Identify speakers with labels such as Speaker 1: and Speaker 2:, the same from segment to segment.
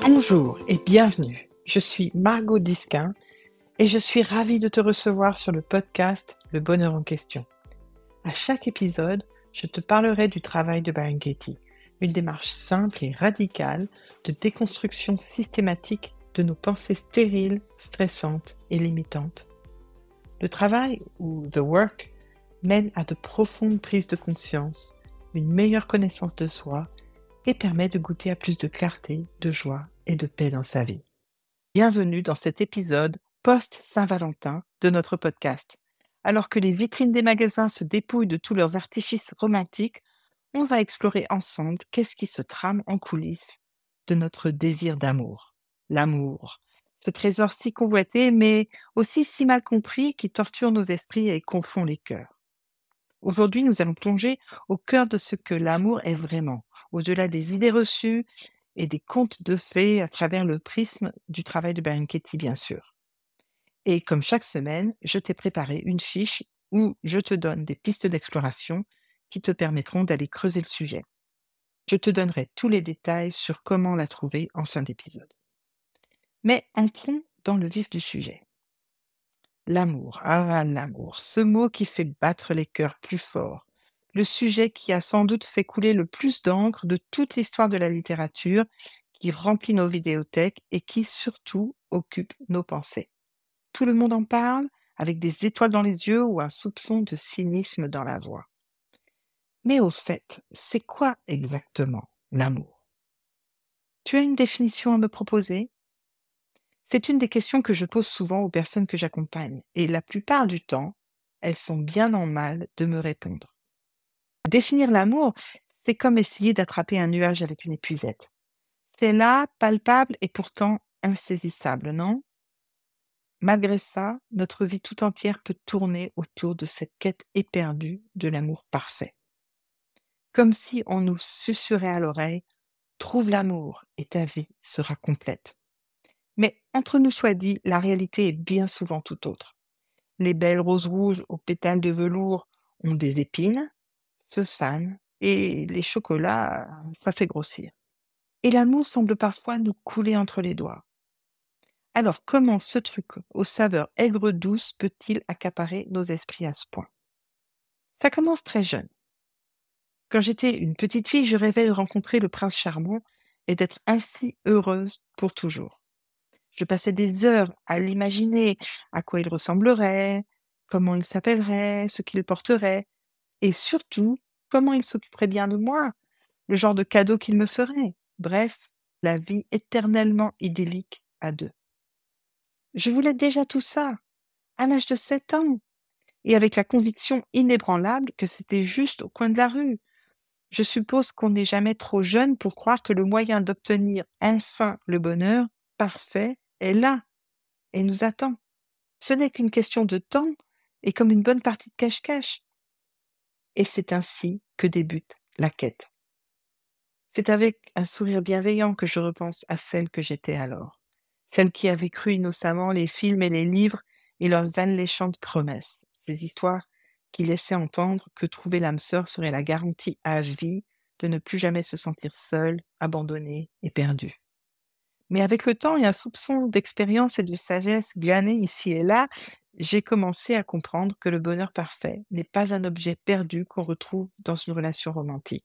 Speaker 1: Bonjour et bienvenue. Je suis Margot Disquin et je suis ravie de te recevoir sur le podcast Le Bonheur en question. À chaque épisode, je te parlerai du travail de Katie, une démarche simple et radicale de déconstruction systématique de nos pensées stériles, stressantes et limitantes. Le travail, ou the work, mène à de profondes prises de conscience, une meilleure connaissance de soi et permet de goûter à plus de clarté, de joie et de paix dans sa vie. Bienvenue dans cet épisode post-Saint-Valentin de notre podcast. Alors que les vitrines des magasins se dépouillent de tous leurs artifices romantiques, on va explorer ensemble qu'est-ce qui se trame en coulisses de notre désir d'amour. L'amour, ce trésor si convoité, mais aussi si mal compris qui torture nos esprits et confond les cœurs. Aujourd'hui, nous allons plonger au cœur de ce que l'amour est vraiment, au-delà des idées reçues et des contes de fées à travers le prisme du travail de Katie, bien sûr. Et comme chaque semaine, je t'ai préparé une fiche où je te donne des pistes d'exploration qui te permettront d'aller creuser le sujet. Je te donnerai tous les détails sur comment la trouver en fin d'épisode. Mais entrons dans le vif du sujet. L'amour, ah l'amour, ce mot qui fait battre les cœurs plus fort, le sujet qui a sans doute fait couler le plus d'encre de toute l'histoire de la littérature, qui remplit nos vidéothèques et qui surtout occupe nos pensées. Tout le monde en parle, avec des étoiles dans les yeux ou un soupçon de cynisme dans la voix. Mais au fait, c'est quoi exactement l'amour? Tu as une définition à me proposer? C'est une des questions que je pose souvent aux personnes que j'accompagne, et la plupart du temps, elles sont bien en mal de me répondre. Définir l'amour, c'est comme essayer d'attraper un nuage avec une épuisette. C'est là, palpable et pourtant insaisissable, non? Malgré ça, notre vie tout entière peut tourner autour de cette quête éperdue de l'amour parfait. Comme si on nous susurrait à l'oreille Trouve l'amour et ta vie sera complète. Mais entre nous soit dit, la réalité est bien souvent tout autre. Les belles roses rouges aux pétales de velours ont des épines, se fanent et les chocolats, ça fait grossir. Et l'amour semble parfois nous couler entre les doigts. Alors comment ce truc aux saveurs aigres-douces peut-il accaparer nos esprits à ce point? Ça commence très jeune. Quand j'étais une petite fille, je rêvais de rencontrer le prince charmant et d'être ainsi heureuse pour toujours. Je passais des heures à l'imaginer, à quoi il ressemblerait, comment il s'appellerait, ce qu'il porterait, et surtout, comment il s'occuperait bien de moi, le genre de cadeau qu'il me ferait. Bref, la vie éternellement idyllique à deux. Je voulais déjà tout ça, à l'âge de sept ans, et avec la conviction inébranlable que c'était juste au coin de la rue. Je suppose qu'on n'est jamais trop jeune pour croire que le moyen d'obtenir enfin le bonheur parfait est là et nous attend. Ce n'est qu'une question de temps et comme une bonne partie de cache-cache et c'est ainsi que débute la quête. C'est avec un sourire bienveillant que je repense à celle que j'étais alors, celle qui avait cru innocemment les films et les livres et leurs alléchantes promesses, ces histoires qui laissaient entendre que trouver l'âme sœur serait la garantie à vie de ne plus jamais se sentir seule, abandonnée et perdue. Mais avec le temps et un soupçon d'expérience et de sagesse glanée ici et là, j'ai commencé à comprendre que le bonheur parfait n'est pas un objet perdu qu'on retrouve dans une relation romantique.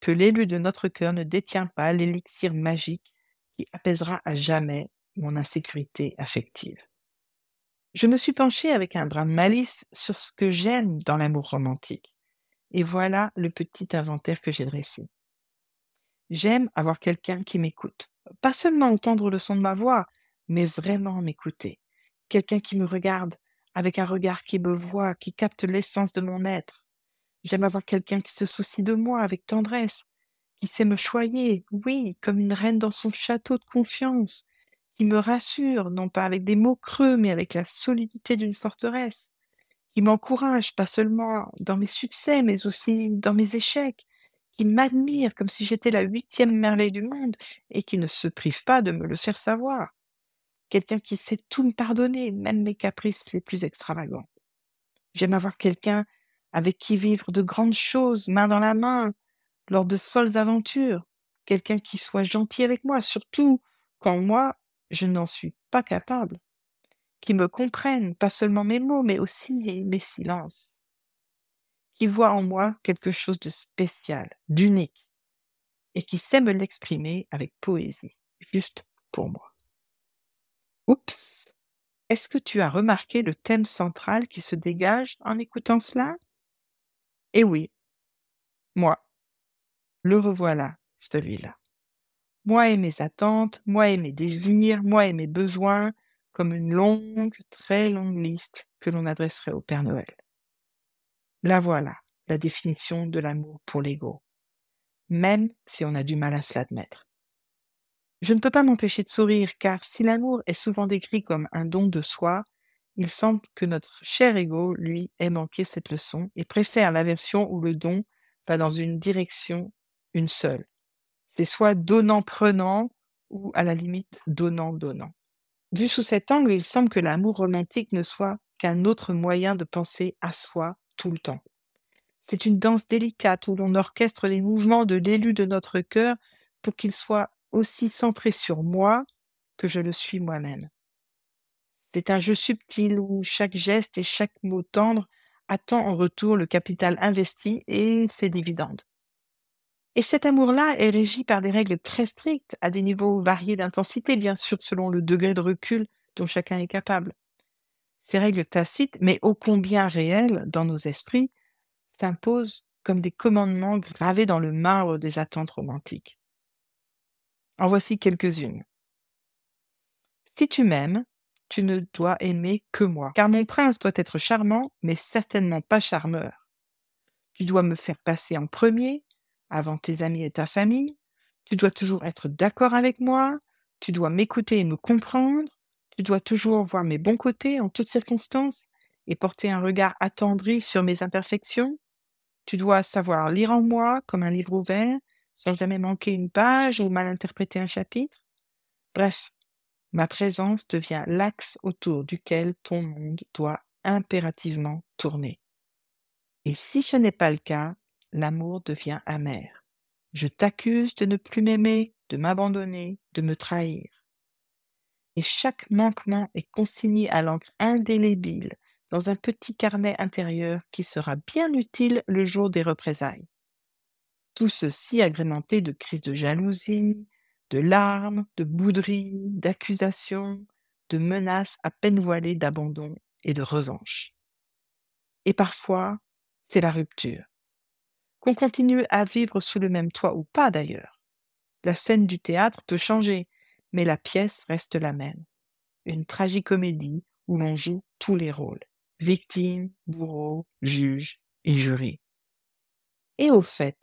Speaker 1: Que l'élu de notre cœur ne détient pas l'élixir magique qui apaisera à jamais mon insécurité affective. Je me suis penchée avec un brin de malice sur ce que j'aime dans l'amour romantique. Et voilà le petit inventaire que j'ai dressé. J'aime avoir quelqu'un qui m'écoute. Pas seulement entendre le son de ma voix, mais vraiment m'écouter quelqu'un qui me regarde avec un regard qui me voit, qui capte l'essence de mon être. J'aime avoir quelqu'un qui se soucie de moi avec tendresse, qui sait me choyer, oui, comme une reine dans son château de confiance, qui me rassure, non pas avec des mots creux, mais avec la solidité d'une forteresse, qui m'encourage pas seulement dans mes succès, mais aussi dans mes échecs, qui m'admire comme si j'étais la huitième merveille du monde, et qui ne se prive pas de me le faire savoir. Quelqu'un qui sait tout me pardonner, même mes caprices les plus extravagants. J'aime avoir quelqu'un avec qui vivre de grandes choses main dans la main, lors de folles aventures, quelqu'un qui soit gentil avec moi, surtout quand moi, je n'en suis pas capable, qui me comprenne, pas seulement mes mots, mais aussi mes silences, qui voit en moi quelque chose de spécial, d'unique, et qui sait me l'exprimer avec poésie, juste pour moi. Oups Est-ce que tu as remarqué le thème central qui se dégage en écoutant cela? Eh oui, moi. Le revoilà, celui-là. Moi et mes attentes, moi et mes désirs, moi et mes besoins, comme une longue, très longue liste que l'on adresserait au Père Noël. La voilà, la définition de l'amour pour l'ego, même si on a du mal à se l'admettre. Je ne peux pas m'empêcher de sourire, car si l'amour est souvent décrit comme un don de soi, il semble que notre cher ego, lui, ait manqué cette leçon et préfère la version où le don va dans une direction, une seule. C'est soit donnant-prenant ou à la limite donnant-donnant. Vu sous cet angle, il semble que l'amour romantique ne soit qu'un autre moyen de penser à soi le temps. C'est une danse délicate où l'on orchestre les mouvements de l'élu de notre cœur pour qu'il soit aussi centré sur moi que je le suis moi-même. C'est un jeu subtil où chaque geste et chaque mot tendre attend en retour le capital investi et ses dividendes. Et cet amour-là est régi par des règles très strictes, à des niveaux variés d'intensité, bien sûr, selon le degré de recul dont chacun est capable. Ces règles tacites, mais ô combien réelles dans nos esprits, s'imposent comme des commandements gravés dans le marbre des attentes romantiques. En voici quelques-unes. Si tu m'aimes, tu ne dois aimer que moi, car mon prince doit être charmant, mais certainement pas charmeur. Tu dois me faire passer en premier, avant tes amis et ta famille, tu dois toujours être d'accord avec moi, tu dois m'écouter et me comprendre, tu dois toujours voir mes bons côtés en toutes circonstances et porter un regard attendri sur mes imperfections, tu dois savoir lire en moi comme un livre ouvert, sans jamais manquer une page ou mal interpréter un chapitre. Bref, ma présence devient l'axe autour duquel ton monde doit impérativement tourner. Et si ce n'est pas le cas, l'amour devient amer. Je t'accuse de ne plus m'aimer, de m'abandonner, de me trahir. Et chaque manquement est consigné à l'encre indélébile dans un petit carnet intérieur qui sera bien utile le jour des représailles. Tout ceci agrémenté de crises de jalousie, de larmes, de bouderies, d'accusations, de menaces à peine voilées d'abandon et de revanche. Et parfois, c'est la rupture. Qu'on continue à vivre sous le même toit ou pas d'ailleurs. La scène du théâtre peut changer, mais la pièce reste la même. Une tragicomédie où l'on joue tous les rôles. Victime, bourreau, juge et jury. Et au fait,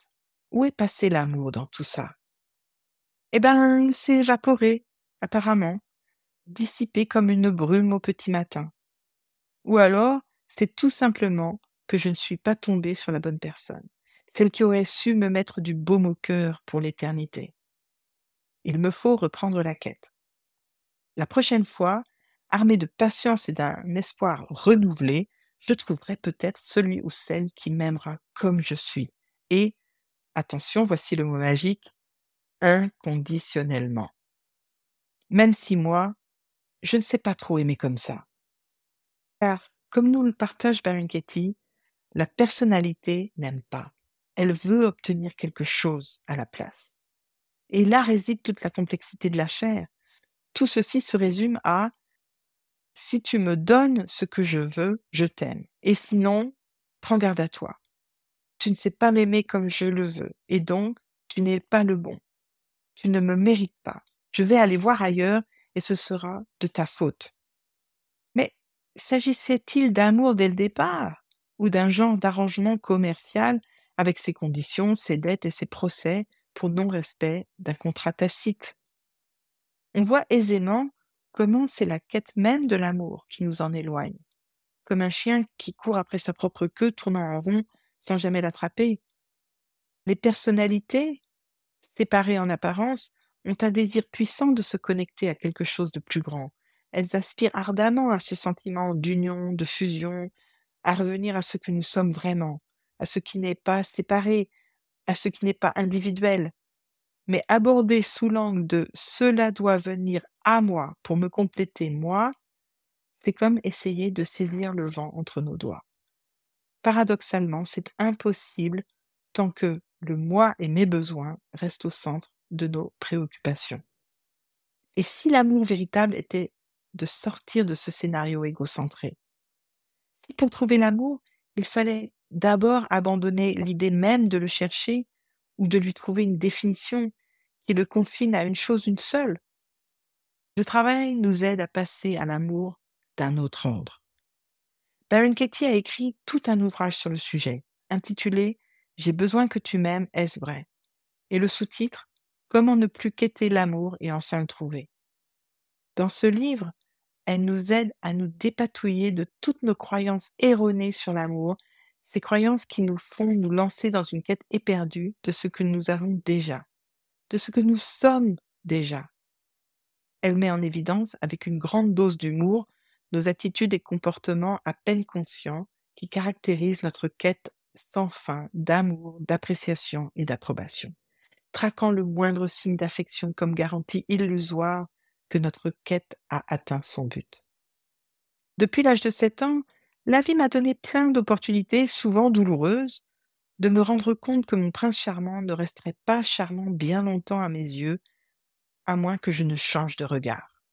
Speaker 1: où est passé l'amour dans tout ça? Eh ben, il s'est évaporé, apparemment, dissipé comme une brume au petit matin. Ou alors, c'est tout simplement que je ne suis pas tombée sur la bonne personne, celle qui aurait su me mettre du baume au cœur pour l'éternité. Il me faut reprendre la quête. La prochaine fois, armé de patience et d'un espoir renouvelé, je trouverai peut-être celui ou celle qui m'aimera comme je suis et attention, voici le mot magique, inconditionnellement. Même si moi, je ne sais pas trop aimer comme ça. Car, comme nous le partage Baron Katie, la personnalité n'aime pas. Elle veut obtenir quelque chose à la place. Et là réside toute la complexité de la chair. Tout ceci se résume à si tu me donnes ce que je veux, je t'aime. Et sinon, prends garde à toi tu ne sais pas m'aimer comme je le veux, et donc tu n'es pas le bon. Tu ne me mérites pas. Je vais aller voir ailleurs, et ce sera de ta faute. Mais s'agissait-il d'amour dès le départ, ou d'un genre d'arrangement commercial avec ses conditions, ses dettes et ses procès pour non-respect d'un contrat tacite On voit aisément comment c'est la quête même de l'amour qui nous en éloigne, comme un chien qui court après sa propre queue tournant en rond sans jamais l'attraper. Les personnalités, séparées en apparence, ont un désir puissant de se connecter à quelque chose de plus grand. Elles aspirent ardemment à ce sentiment d'union, de fusion, à revenir à ce que nous sommes vraiment, à ce qui n'est pas séparé, à ce qui n'est pas individuel, mais abordé sous l'angle de cela doit venir à moi pour me compléter moi, c'est comme essayer de saisir le vent entre nos doigts. Paradoxalement, c'est impossible tant que le moi et mes besoins restent au centre de nos préoccupations. Et si l'amour véritable était de sortir de ce scénario égocentré? Si pour trouver l'amour, il fallait d'abord abandonner l'idée même de le chercher ou de lui trouver une définition qui le confine à une chose une seule. Le travail nous aide à passer à l'amour d'un autre ordre. Baron Katie a écrit tout un ouvrage sur le sujet, intitulé J'ai besoin que tu m'aimes, est-ce vrai? Et le sous-titre Comment ne plus quêter l'amour et enfin le trouver? Dans ce livre, elle nous aide à nous dépatouiller de toutes nos croyances erronées sur l'amour, ces croyances qui nous font nous lancer dans une quête éperdue de ce que nous avons déjà, de ce que nous sommes déjà. Elle met en évidence, avec une grande dose d'humour, nos attitudes et comportements à peine conscients qui caractérisent notre quête sans fin d'amour, d'appréciation et d'approbation traquant le moindre signe d'affection comme garantie illusoire que notre quête a atteint son but. Depuis l'âge de sept ans, la vie m'a donné plein d'opportunités, souvent douloureuses, de me rendre compte que mon prince charmant ne resterait pas charmant bien longtemps à mes yeux, à moins que je ne change de regard.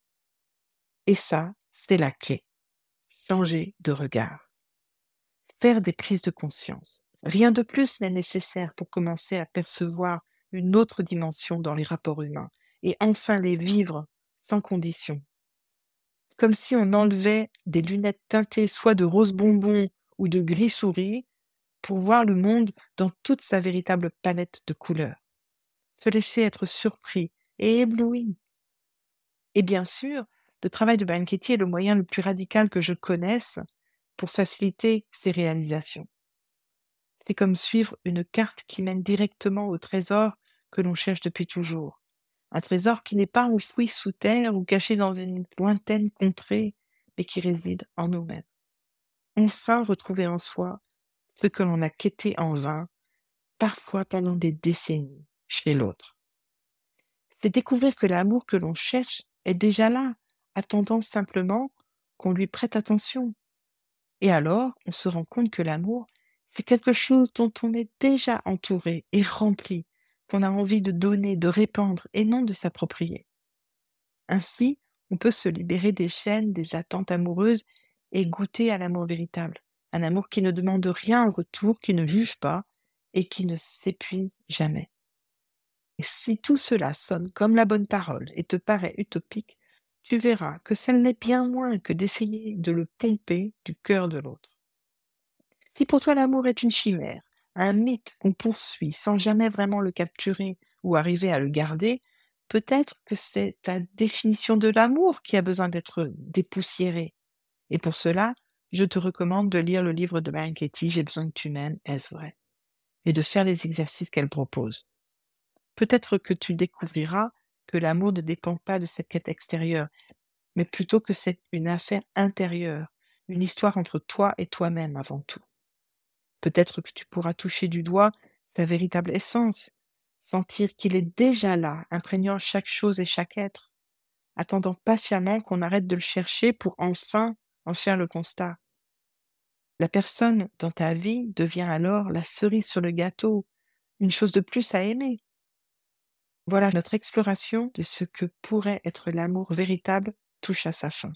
Speaker 1: Et ça, c'est la clé. Changer de regard. Faire des prises de conscience. Rien de plus n'est nécessaire pour commencer à percevoir une autre dimension dans les rapports humains et enfin les vivre sans condition. Comme si on enlevait des lunettes teintées soit de rose bonbon ou de gris souris pour voir le monde dans toute sa véritable palette de couleurs. Se laisser être surpris et ébloui. Et bien sûr, le travail de Banketti est le moyen le plus radical que je connaisse pour faciliter ces réalisations. C'est comme suivre une carte qui mène directement au trésor que l'on cherche depuis toujours. Un trésor qui n'est pas enfoui sous terre ou caché dans une lointaine contrée, mais qui réside en nous-mêmes. Enfin retrouver en soi ce que l'on a quêté en vain, parfois pendant des décennies, chez l'autre. C'est découvrir que l'amour que l'on cherche est déjà là, attendant simplement qu'on lui prête attention. Et alors, on se rend compte que l'amour, c'est quelque chose dont on est déjà entouré et rempli, qu'on a envie de donner, de répandre et non de s'approprier. Ainsi, on peut se libérer des chaînes, des attentes amoureuses et goûter à l'amour véritable. Un amour qui ne demande rien en retour, qui ne juge pas et qui ne s'épuise jamais. Et si tout cela sonne comme la bonne parole et te paraît utopique, tu verras que ce n'est bien moins que d'essayer de le pomper du cœur de l'autre. Si pour toi l'amour est une chimère, un mythe qu'on poursuit sans jamais vraiment le capturer ou arriver à le garder, peut-être que c'est ta définition de l'amour qui a besoin d'être dépoussiérée. Et pour cela, je te recommande de lire le livre de Marianne Katie, J'ai besoin que tu m'aimes, est-ce vrai? Et de faire les exercices qu'elle propose. Peut-être que tu découvriras que l'amour ne dépend pas de cette quête extérieure, mais plutôt que c'est une affaire intérieure, une histoire entre toi et toi-même avant tout. Peut-être que tu pourras toucher du doigt sa véritable essence, sentir qu'il est déjà là, imprégnant chaque chose et chaque être, attendant patiemment qu'on arrête de le chercher pour enfin en faire le constat. La personne dans ta vie devient alors la cerise sur le gâteau, une chose de plus à aimer. Voilà, notre exploration de ce que pourrait être l'amour véritable touche à sa fin.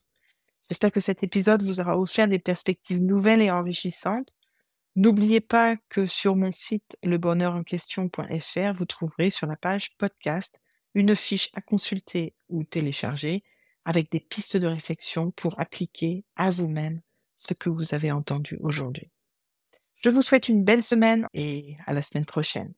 Speaker 1: J'espère que cet épisode vous aura offert des perspectives nouvelles et enrichissantes N'oubliez pas que sur mon site lebonheurenquestion.fr, vous trouverez sur la page podcast une fiche à consulter ou télécharger avec des pistes de réflexion pour appliquer à vous-même ce que vous avez entendu aujourd'hui. Je vous souhaite une belle semaine et à la semaine prochaine.